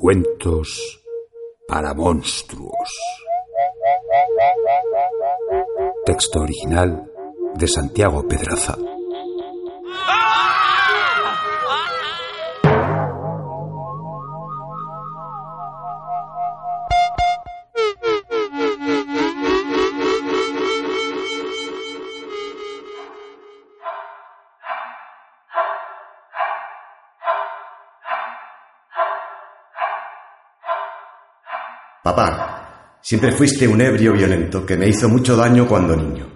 Cuentos para monstruos. Texto original de Santiago Pedraza. Papá, siempre fuiste un ebrio violento que me hizo mucho daño cuando niño.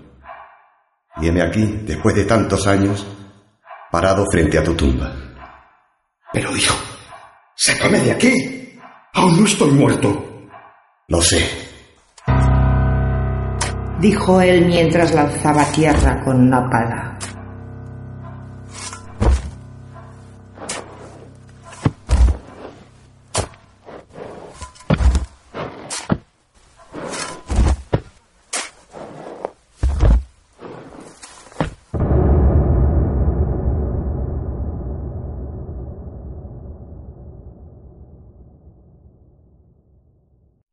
Y aquí, después de tantos años, parado frente a tu tumba. Pero hijo, sácame de aquí. Aún no estoy muerto. Lo sé. Dijo él mientras lanzaba tierra con una pala.